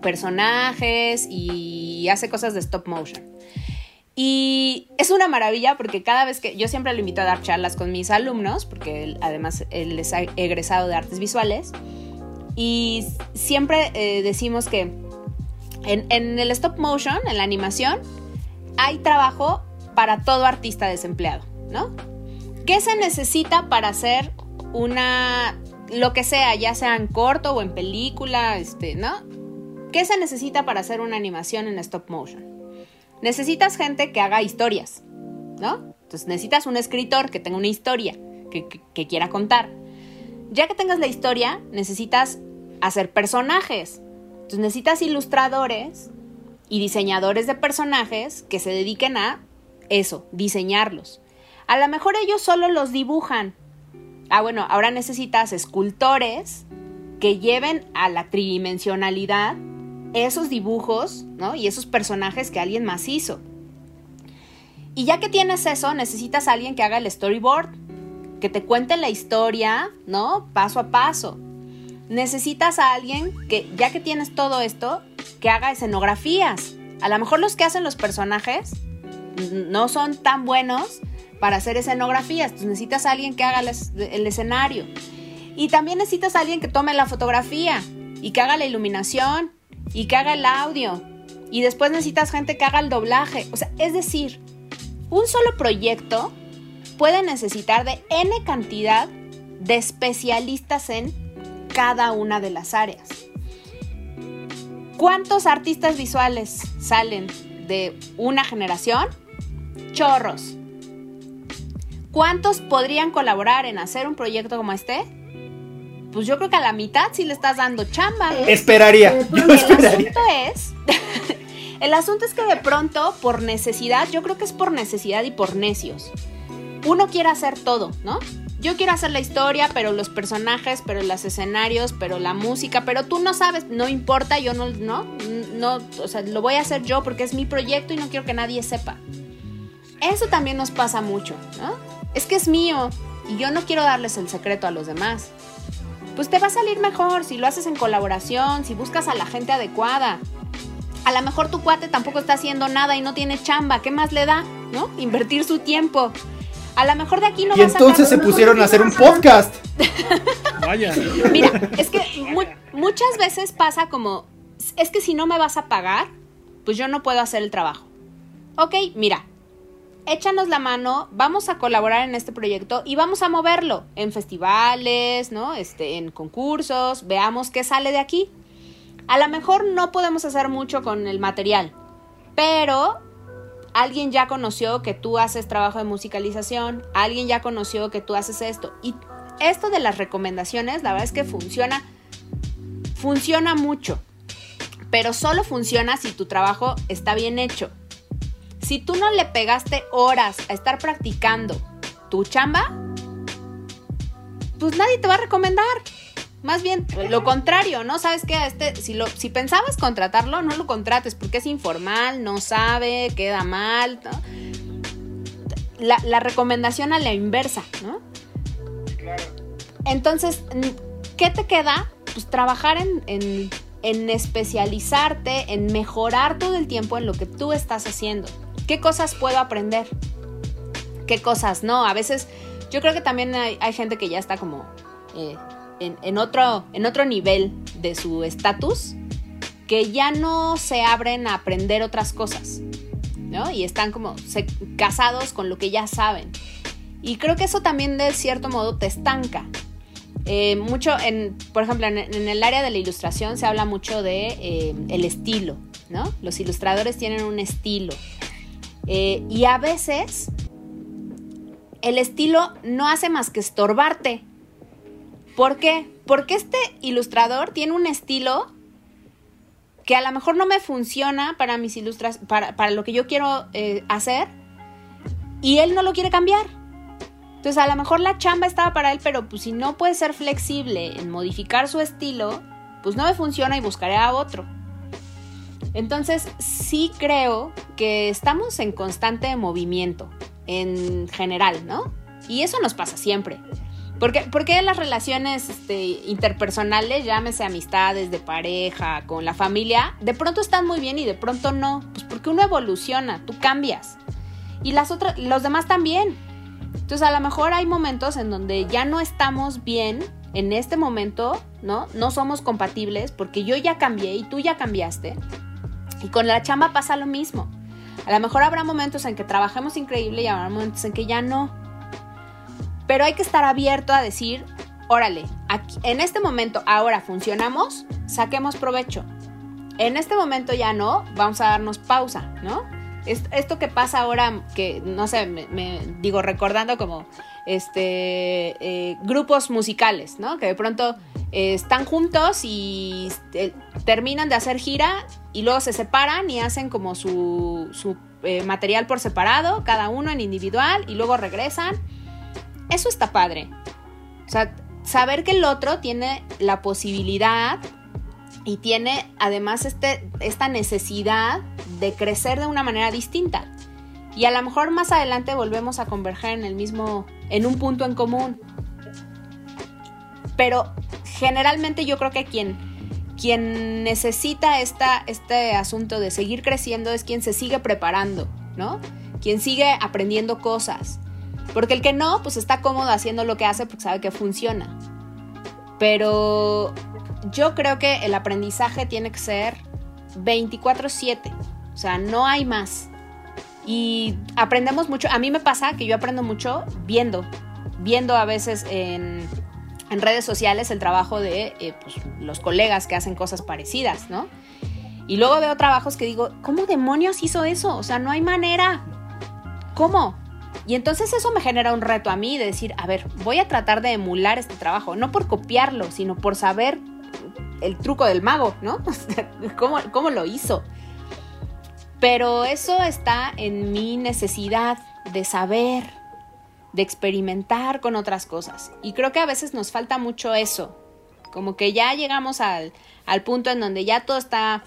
[SPEAKER 2] personajes y hace cosas de stop motion. Y es una maravilla porque cada vez que yo siempre lo invito a dar charlas con mis alumnos, porque además él es egresado de artes visuales. Y siempre eh, decimos que en, el stop motion, en la animación, hay trabajo para todo artista desempleado, ¿no? ¿Qué se necesita para hacer una, lo que sea, ya sea en corto o en película, este, ¿no? ¿Qué se necesita para hacer una animación en stop motion? Necesitas gente que haga historias, ¿no? Entonces necesitas un escritor que tenga una historia, que, quiera contar. Ya que tengas la historia, necesitas hacer personajes. Entonces necesitas ilustradores y diseñadores de personajes que se dediquen a eso, diseñarlos. A lo mejor ellos solo los dibujan. Ah, bueno, ahora necesitas escultores que lleven a la tridimensionalidad esos dibujos, ¿no? Y esos personajes que alguien más hizo. Y ya que tienes eso, necesitas a alguien que haga el storyboard, que te cuente la historia, ¿no? Paso a paso. Necesitas a alguien que, ya que tienes todo esto, que haga escenografías. A lo mejor los que hacen los personajes no son tan buenos para hacer escenografías. Necesitas a alguien que haga el escenario. Y también necesitas a alguien que tome la fotografía y que haga la iluminación y que haga el audio. Y después necesitas gente que haga el doblaje. O sea, es decir, un solo proyecto puede necesitar de N cantidad de especialistas en cada una de las áreas. ¿Cuántos artistas visuales salen de una generación? Chorros. ¿Cuántos podrían colaborar en hacer un proyecto como este? Pues yo creo que a la mitad sí le estás dando chamba.
[SPEAKER 3] Esperaría. Yo
[SPEAKER 2] El
[SPEAKER 3] esperaría.
[SPEAKER 2] asunto es. el asunto es que de pronto, por necesidad, yo creo que es por necesidad y por necios. Uno quiere hacer todo, ¿no? Yo quiero hacer la historia, pero los personajes, pero los escenarios, pero la música, pero tú no sabes, no importa, yo no, no, o sea, lo voy a hacer yo porque es mi proyecto y no quiero que nadie sepa. Eso también nos pasa mucho, ¿no? Es que es mío y yo no quiero darles el secreto a los demás. Pues te va a salir mejor si lo haces en colaboración, si buscas a la gente adecuada. A lo mejor tu cuate tampoco está haciendo nada y no tiene chamba, ¿qué más le da? ¿No? Invertir su tiempo. A lo mejor de aquí no
[SPEAKER 3] Y
[SPEAKER 2] va a sacar-
[SPEAKER 3] entonces se pusieron a hacer un podcast.
[SPEAKER 4] Vaya.
[SPEAKER 2] Mira, es que mu- muchas veces pasa como, es que si no me vas a pagar, pues yo no puedo hacer el trabajo. Ok, mira, échanos la mano, vamos a colaborar en este proyecto y vamos a moverlo en festivales, ¿no? Este, en concursos, veamos qué sale de aquí. A lo mejor no podemos hacer mucho con el material, pero alguien ya conoció que tú haces trabajo de musicalización, alguien ya conoció que tú haces esto. Y esto de las recomendaciones, la verdad es que funciona, funciona mucho, pero solo funciona si tu trabajo está bien hecho. Si tú no le pegaste horas a estar practicando tu chamba, pues nadie te va a recomendar. Más bien lo contrario, ¿no? Sabes que este, si, lo, si pensabas contratarlo, no lo contrates porque es informal, no sabe, queda mal. La, la recomendación a la inversa, ¿no? Entonces, ¿qué te queda? Pues trabajar en, en, en especializarte, en mejorar todo el tiempo en lo que tú estás haciendo. ¿Qué cosas puedo aprender? ¿Qué cosas no? A veces yo creo que también hay, hay gente que ya está como eh, en, otro, en otro nivel de su estatus que ya no se abren a aprender otras cosas, ¿no? Y están como casados con lo que ya saben. Y creo que eso también de cierto modo te estanca. Eh, mucho, en, por ejemplo, en, en, el área de la ilustración se habla mucho de eh, el estilo, ¿no? Los ilustradores tienen un estilo. Eh, y a veces el estilo no hace más que estorbarte. ¿Por qué? Porque este ilustrador tiene un estilo que a lo mejor no me funciona para mis ilustraciones, para, para, lo que yo quiero eh, hacer, y él no lo quiere cambiar. Entonces a lo mejor la chamba estaba para él, pero pues si no puede ser flexible en modificar su estilo, pues no me funciona y buscaré a otro. Entonces sí creo que estamos en constante movimiento en general, ¿no? Y eso nos pasa siempre. Porque, porque las relaciones este, interpersonales, llámese amistades, de pareja, con la familia, de pronto están muy bien y de pronto no. Pues porque uno evoluciona, tú cambias. Y las otras, los demás también. Entonces a lo mejor hay momentos en donde ya no estamos bien en este momento, ¿no? No somos compatibles porque yo ya cambié y tú ya cambiaste. Y con la chamba pasa lo mismo. A lo mejor habrá momentos en que trabajemos increíble y habrá momentos en que ya no. Pero hay que estar abierto a decir, órale, aquí, en este momento ahora funcionamos, saquemos provecho. En este momento ya no, vamos a darnos pausa, ¿no? Esto que pasa ahora, que no sé, me, digo, recordando como este eh, grupos musicales, ¿no? Que de pronto eh, están juntos y eh, terminan de hacer gira y luego se separan y hacen como su, su material por separado, cada uno en individual, y luego regresan. Eso está padre. O sea, saber que el otro tiene la posibilidad y tiene además este, esta necesidad de crecer de una manera distinta. Y a lo mejor más adelante volvemos a converger en el mismo, en un punto en común. Pero generalmente yo creo que quien, quien necesita esta, este asunto de seguir creciendo es quien se sigue preparando, ¿no? Quien sigue aprendiendo cosas. Porque el que no, pues está cómodo haciendo lo que hace porque sabe que funciona. Pero yo creo que el aprendizaje tiene que ser 24/7. O sea, no hay más. Y aprendemos mucho. A mí me pasa que yo aprendo mucho viendo. Viendo a veces en, redes sociales el trabajo de eh, pues, los colegas que hacen cosas parecidas, ¿no? Y luego veo trabajos que digo, ¿cómo demonios hizo eso? O sea, no hay manera. ¿Cómo? Y entonces eso me genera un reto a mí de decir, a ver, voy a tratar de emular este trabajo, no por copiarlo, sino por saber el truco del mago, ¿no? ¿Cómo, ¿Cómo lo hizo? Pero eso está en mi necesidad de saber, de experimentar con otras cosas. Y creo que a veces nos falta mucho eso. Como que ya llegamos al, al punto en donde ya todo está,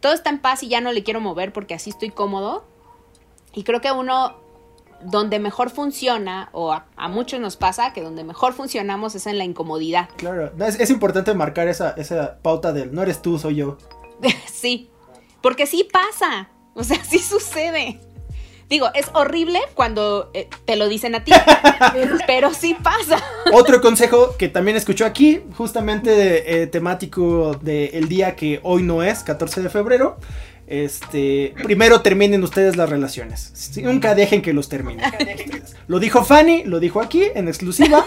[SPEAKER 2] todo está en paz y ya no le quiero mover porque así estoy cómodo. Y creo que uno donde mejor funciona, o a, muchos nos pasa, que donde mejor funcionamos es en la incomodidad.
[SPEAKER 3] Claro, es, importante marcar esa, esa pauta del no eres tú, soy yo.
[SPEAKER 2] sí, porque sí pasa, o sea, sí sucede. Digo, es horrible cuando eh, te lo dicen a ti, pero sí pasa.
[SPEAKER 3] Otro consejo que también escuchó aquí, justamente eh, temático del día que hoy no es, 14 de febrero, este, primero terminen ustedes las relaciones. Nunca dejen que los terminen. Lo dijo Fanny, lo dijo aquí en exclusiva.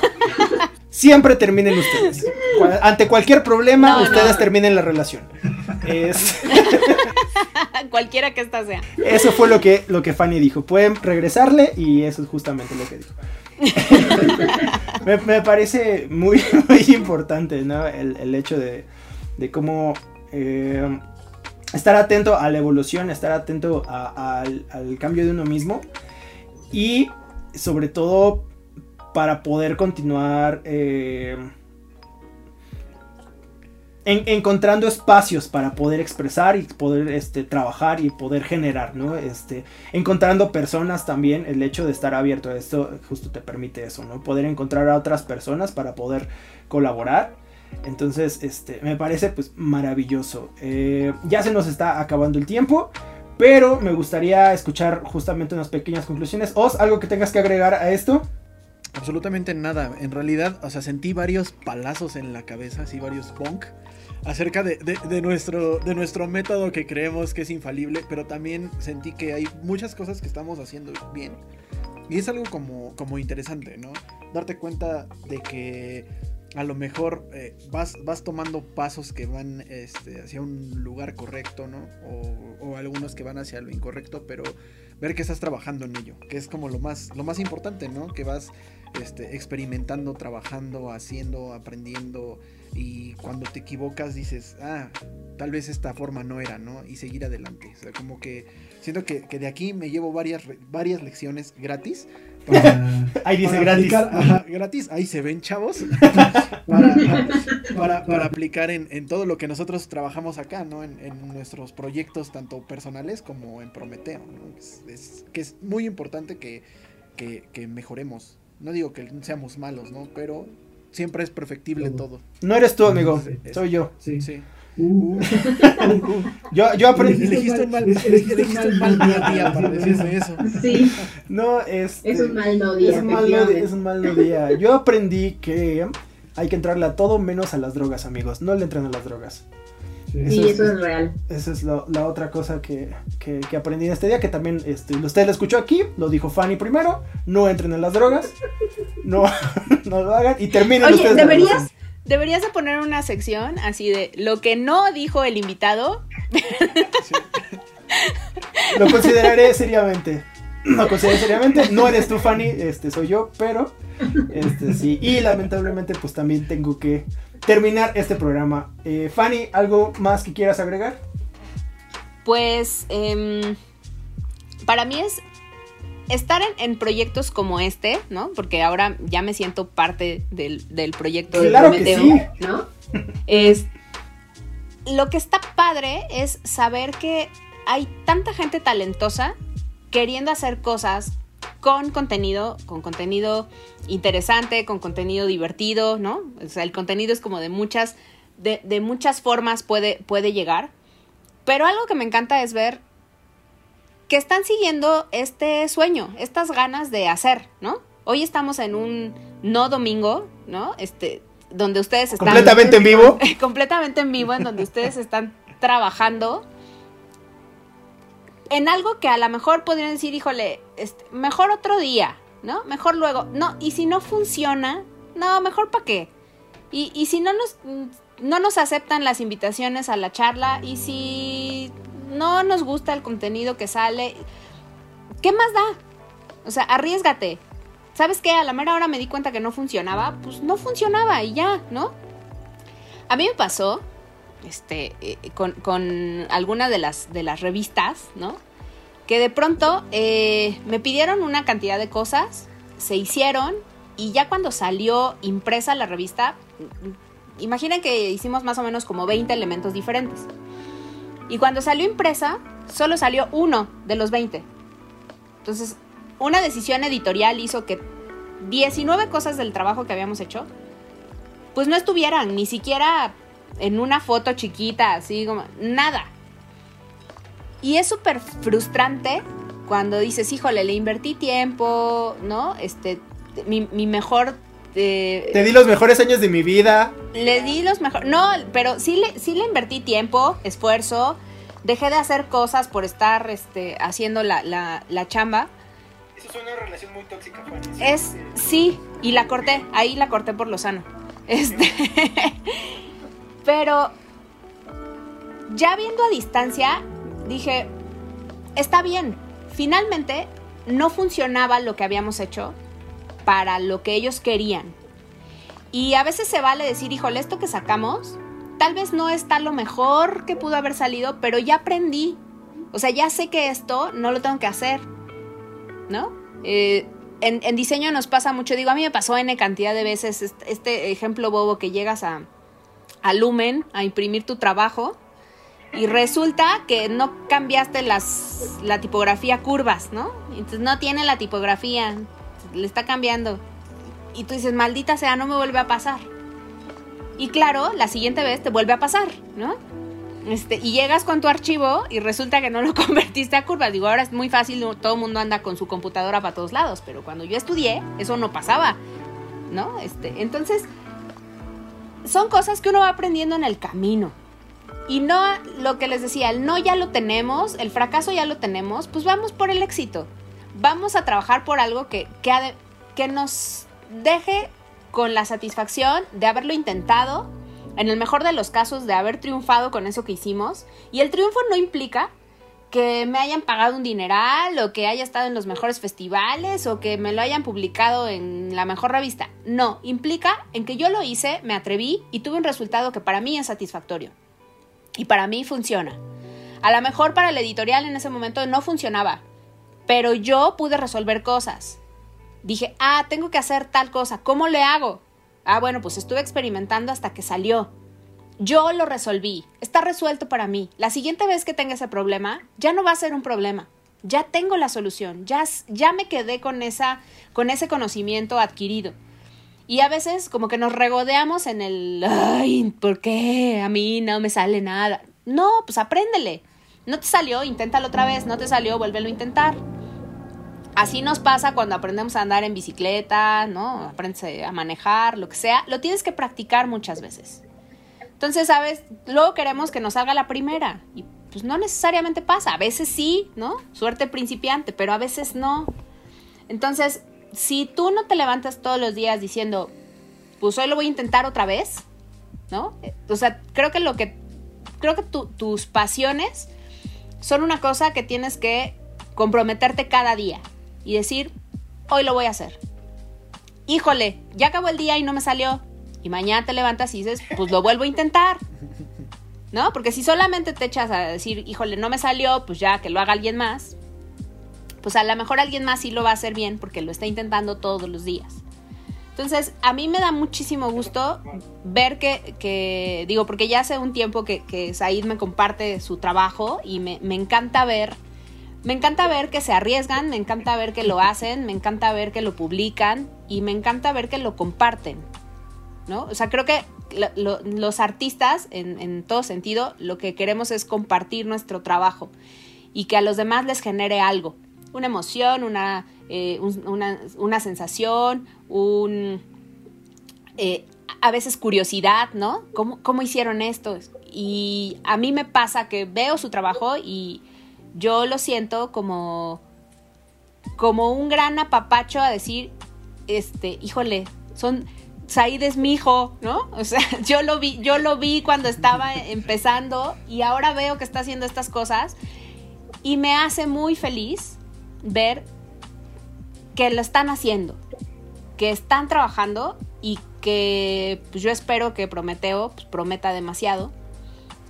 [SPEAKER 3] Siempre terminen ustedes. Ante cualquier problema, ustedes terminen la relación.
[SPEAKER 2] Cualquiera que esta sea.
[SPEAKER 3] Eso fue lo que, lo que Fanny dijo. Pueden regresarle y eso es justamente lo que dijo. me, parece muy, muy importante el, hecho de, cómo eh, estar atento a la evolución, estar atento al, cambio de uno mismo y sobre todo para poder continuar eh, encontrando espacios para poder expresar y poder este, trabajar y poder generar, ¿no? Este, encontrando personas también, el hecho de estar abierto a esto justo te permite eso, ¿no? Poder encontrar a otras personas para poder colaborar entonces, este, me parece pues maravilloso. Eh, ya se nos está acabando el tiempo. Pero me gustaría escuchar justamente unas pequeñas conclusiones. Os, ¿algo que tengas que agregar a esto?
[SPEAKER 4] Absolutamente nada. En realidad, o sea, sentí varios palazos en la cabeza, así varios punk, acerca de, nuestro, de nuestro método que creemos que es infalible, pero también sentí que hay muchas cosas que estamos haciendo bien. Y es algo como, como interesante, ¿no? Darte cuenta de que a lo mejor eh, vas, vas tomando pasos que van este, hacia un lugar correcto, ¿no? O, algunos que van hacia lo incorrecto, pero ver que estás trabajando en ello, que es como lo más, lo más importante, ¿no? Que vas este, experimentando, trabajando, haciendo, aprendiendo y cuando te equivocas dices, ah, tal vez esta forma no era, ¿no? Y seguir adelante. O sea, como que siento que, que de aquí me llevo varias, varias lecciones gratis
[SPEAKER 3] ahí dice gratis.
[SPEAKER 4] gratis, ahí se ven chavos. para, aplicar en, todo lo que nosotros trabajamos acá, ¿no? En, nuestros proyectos, tanto personales como en Prometeo. Es, que es muy importante que, mejoremos. No digo que seamos malos, ¿no? Pero siempre es perfectible todo.
[SPEAKER 3] No eres tú, amigo. Soy yo.
[SPEAKER 4] Sí. sí.
[SPEAKER 3] Uh. yo, yo aprendí.
[SPEAKER 4] Elegiste un mal, elegiste un mal día para decirme eso.
[SPEAKER 5] Sí.
[SPEAKER 3] No, es.
[SPEAKER 5] Es un mal no día.
[SPEAKER 3] Es un mal no, es un mal no día. Yo aprendí que hay que entrarle a todo menos a las drogas, amigos. No le entren a las drogas.
[SPEAKER 5] Sí, eso, es, real.
[SPEAKER 3] Esa es la otra cosa que, que, aprendí en este día, que también este, usted lo escuchó aquí, lo dijo Fanny primero, no entren en las drogas, no, no lo hagan y terminen
[SPEAKER 2] Oye,
[SPEAKER 3] ustedes.
[SPEAKER 2] Deberías, deberías de poner una sección así de lo que no dijo el invitado.
[SPEAKER 3] Lo consideraré seriamente. Lo consideraré seriamente. No eres tú, Fanny, este soy yo, pero este sí. Y lamentablemente, pues también tengo que terminar este programa. Eh, Fanny, ¿algo más que quieras agregar?
[SPEAKER 2] Pues em, para mí es estar en, proyectos como este, ¿no? Porque ahora ya me siento parte del, proyecto
[SPEAKER 3] claro que sí.
[SPEAKER 2] ¿no? Es, lo que está padre es saber que hay tanta gente talentosa queriendo hacer cosas con contenido, con contenido interesante, con contenido divertido, ¿no? O sea, el contenido es como de muchas, de, de muchas formas puede, puede llegar. Pero algo que me encanta es ver que están siguiendo este sueño, estas ganas de hacer, ¿no? Hoy estamos en un no domingo, ¿no? Este, donde ustedes están...
[SPEAKER 3] Completamente en vivo.
[SPEAKER 2] completamente en vivo, en donde ustedes están trabajando en algo que a lo mejor podrían decir, híjole, este, mejor otro día, ¿no? Mejor luego. No, y si no funciona, no, mejor para qué. Y, y si no nos, no nos aceptan las invitaciones a la charla, y si no nos gusta el contenido que sale, ¿qué más da? O sea, arriesgate. ¿Sabes qué? A la mera hora me di cuenta que no funcionaba, pues no funcionaba y ya, ¿no? A mí me pasó este, eh, con, con alguna de las, de las revistas, ¿no? Que de pronto eh, me pidieron una cantidad de cosas, se hicieron y ya cuando salió impresa la revista, imaginen que hicimos más o menos como 20 elementos diferentes. Y cuando salió impresa, solo salió uno de los 20. Entonces, una decisión editorial hizo que 19 cosas del trabajo que habíamos hecho, pues no estuvieran ni siquiera en una foto chiquita, así como nada. Y es súper frustrante cuando dices, híjole, le invertí tiempo, ¿no? Este, mi, mejor...
[SPEAKER 3] Eh, Te di los mejores años de mi vida.
[SPEAKER 2] Le di los mejores... No, pero sí le, sí le invertí tiempo, esfuerzo. Dejé de hacer cosas por estar este, haciendo la, la, chamba.
[SPEAKER 3] Eso es una relación muy tóxica, Juan.
[SPEAKER 2] Es, sí, y la corté, ahí la corté por lo sano. Este... Pero ya viendo a distancia, dije, está bien, finalmente no funcionaba lo que habíamos hecho para lo que ellos querían. Y a veces se vale decir, híjole, esto que sacamos, tal vez no está lo mejor que pudo haber salido, pero ya aprendí. O sea, ya sé que esto no lo tengo que hacer. ¿No? Eh, en, diseño nos pasa mucho, digo, a mí me pasó N cantidad de veces este, ejemplo bobo que llegas a, a Lumen a imprimir tu trabajo y resulta que no cambiaste las, la tipografía curvas, ¿no? Entonces no tiene la tipografía, le está cambiando. Y tú dices, maldita sea, no me vuelve a pasar. Y claro, la siguiente vez te vuelve a pasar, ¿no? Este, y llegas con tu archivo y resulta que no lo convertiste a curvas. Digo, ahora es muy fácil, todo el mundo anda con su computadora para todos lados, pero cuando yo estudié, eso no pasaba, ¿no? Este, entonces, son cosas que uno va aprendiendo en el camino. Y no lo que les decía, el no ya lo tenemos, el fracaso ya lo tenemos, pues vamos por el éxito. Vamos a trabajar por algo que, que, nos deje con la satisfacción de haberlo intentado, en el mejor de los casos de haber triunfado con eso que hicimos. Y el triunfo no implica que me hayan pagado un dineral o que haya estado en los mejores festivales o que me lo hayan publicado en la mejor revista. No, implica en que yo lo hice, me atreví y tuve un resultado que para mí es satisfactorio. Y para mí funciona. A lo mejor para el editorial en ese momento no funcionaba, pero yo pude resolver cosas. Dije, ah, tengo que hacer tal cosa, ¿cómo le hago? Ah, bueno, pues estuve experimentando hasta que salió. Yo lo resolví, está resuelto para mí. La siguiente vez que tenga ese problema, ya no va a ser un problema. Ya tengo la solución, ya, ya me quedé con, esa, con ese conocimiento adquirido. Y a veces como que nos regodeamos en el, ay, ¿por qué? A mí no me sale nada. No, pues apréndele. No te salió, inténtalo otra vez. No te salió, vuélvelo a intentar. Así nos pasa cuando aprendemos a andar en bicicleta, ¿no? Aprendes a manejar, lo que sea. Lo tienes que practicar muchas veces. Entonces, ¿sabes? Luego queremos que nos salga la primera. Y pues no necesariamente pasa. A veces sí, ¿no? Suerte principiante, pero a veces no. Entonces, si tú no te levantas todos los días diciendo, pues hoy lo voy a intentar otra vez, ¿no? O sea, creo que lo que, creo que tus pasiones son una cosa que tienes que comprometerte cada día y decir, hoy lo voy a hacer. Híjole, ya acabó el día y no me salió, y mañana te levantas y dices, pues lo vuelvo a intentar. ¿No? Porque si solamente te echas a decir, híjole, no me salió, pues ya que lo haga alguien más, pues a lo mejor alguien más sí lo va a hacer bien porque lo está intentando todos los días. Entonces, a mí me da muchísimo gusto ver que, digo, porque ya hace un tiempo que, que Said me comparte su trabajo y me, me encanta ver me encanta ver que se arriesgan, me encanta ver que lo hacen, me encanta ver que lo publican y me encanta ver que lo comparten. ¿no? O sea, creo que los artistas, en, todo sentido, lo que queremos es compartir nuestro trabajo y que a los demás les genere algo, una emoción, una, eh, una, sensación, un... Eh, a veces curiosidad, ¿no? ¿Cómo, ¿Cómo hicieron esto? Y a mí me pasa que veo su trabajo y yo lo siento como, como un gran apapacho a decir, este, híjole, son Said es mi hijo, ¿no? O sea, yo lo vi, yo lo vi cuando estaba empezando y ahora veo que está haciendo estas cosas y me hace muy feliz ver que lo están haciendo, que están trabajando y que pues, yo espero que Prometeo pues, prometa demasiado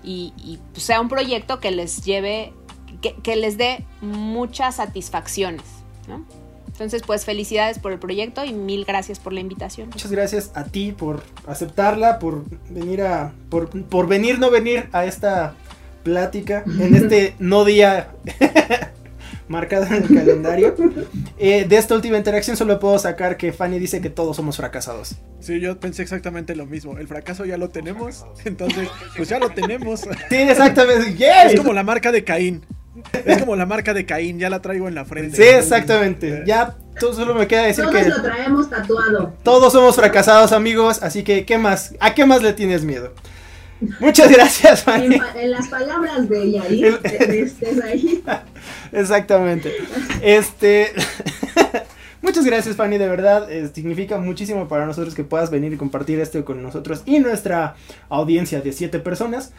[SPEAKER 2] y, pues, sea un proyecto que les lleve, que, que les dé muchas satisfacciones, ¿no? Entonces, pues felicidades por el proyecto y mil gracias por la invitación.
[SPEAKER 3] Muchas gracias a ti por aceptarla, por venir a, por, por venir no venir a esta plática en este no día marcado en el calendario. Eh, de esta última interacción solo puedo sacar que Fanny dice que todos somos fracasados.
[SPEAKER 4] Sí, yo pensé exactamente lo mismo. El fracaso ya lo tenemos, entonces pues ya lo tenemos.
[SPEAKER 3] Sí, exactamente.
[SPEAKER 4] Es como la marca de Caín. Es como la marca de Caín, ya la traigo en la frente.
[SPEAKER 3] Sí, exactamente. Ya solo me queda decir
[SPEAKER 5] que. Todos lo traemos tatuado.
[SPEAKER 3] Todos somos fracasados, amigos. Así que, ¿qué más? ¿A qué más le tienes miedo? Muchas gracias,
[SPEAKER 5] Fanny. En, las palabras de Yair, estés ahí.
[SPEAKER 3] Exactamente. Este. Muchas gracias, Fanny, de verdad. Eh, significa muchísimo para nosotros que puedas venir y compartir esto con nosotros y nuestra audiencia de siete personas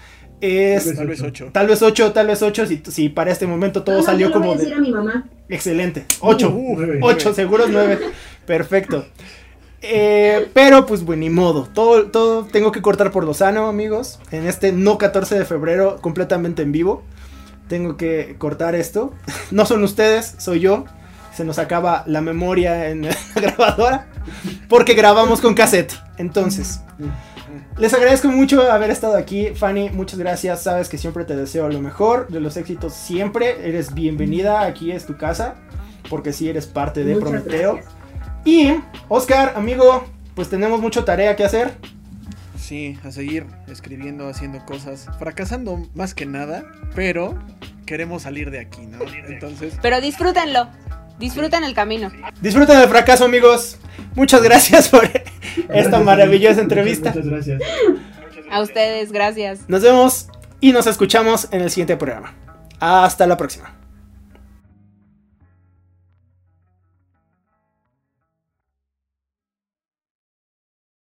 [SPEAKER 4] tal vez ocho.
[SPEAKER 3] Tal vez ocho, tal vez ocho, si, si para este momento todo salió como...
[SPEAKER 5] Voy a decir a mi mamá.
[SPEAKER 3] Excelente. Ocho. Uh, ocho, seguros nueve. Perfecto. Eh, pero pues bueno, ni modo. Todo, todo tengo que cortar por lo sano, amigos. En este no 14 de febrero, completamente en vivo. Tengo que cortar esto. No son ustedes, soy yo. Se nos acaba la memoria en la grabadora. Porque grabamos con cassette. Entonces. Les agradezco mucho haber estado aquí, Fanny. Muchas gracias. Sabes que siempre te deseo lo mejor, de los éxitos siempre. Eres bienvenida aquí, es tu casa, porque sí eres parte de Prometeo. Y, Oscar, amigo, pues tenemos mucha tarea que hacer.
[SPEAKER 4] Sí, a seguir escribiendo, haciendo cosas, fracasando más que nada, pero queremos salir de aquí, ¿no? Entonces.
[SPEAKER 2] Pero disfrútenlo. Disfruten el camino.
[SPEAKER 3] Disfruten el fracaso, amigos. Muchas gracias por esta maravillosa entrevista.
[SPEAKER 4] Muchas gracias.
[SPEAKER 2] A ustedes, gracias.
[SPEAKER 3] Nos vemos y nos escuchamos en el siguiente programa. Hasta la próxima.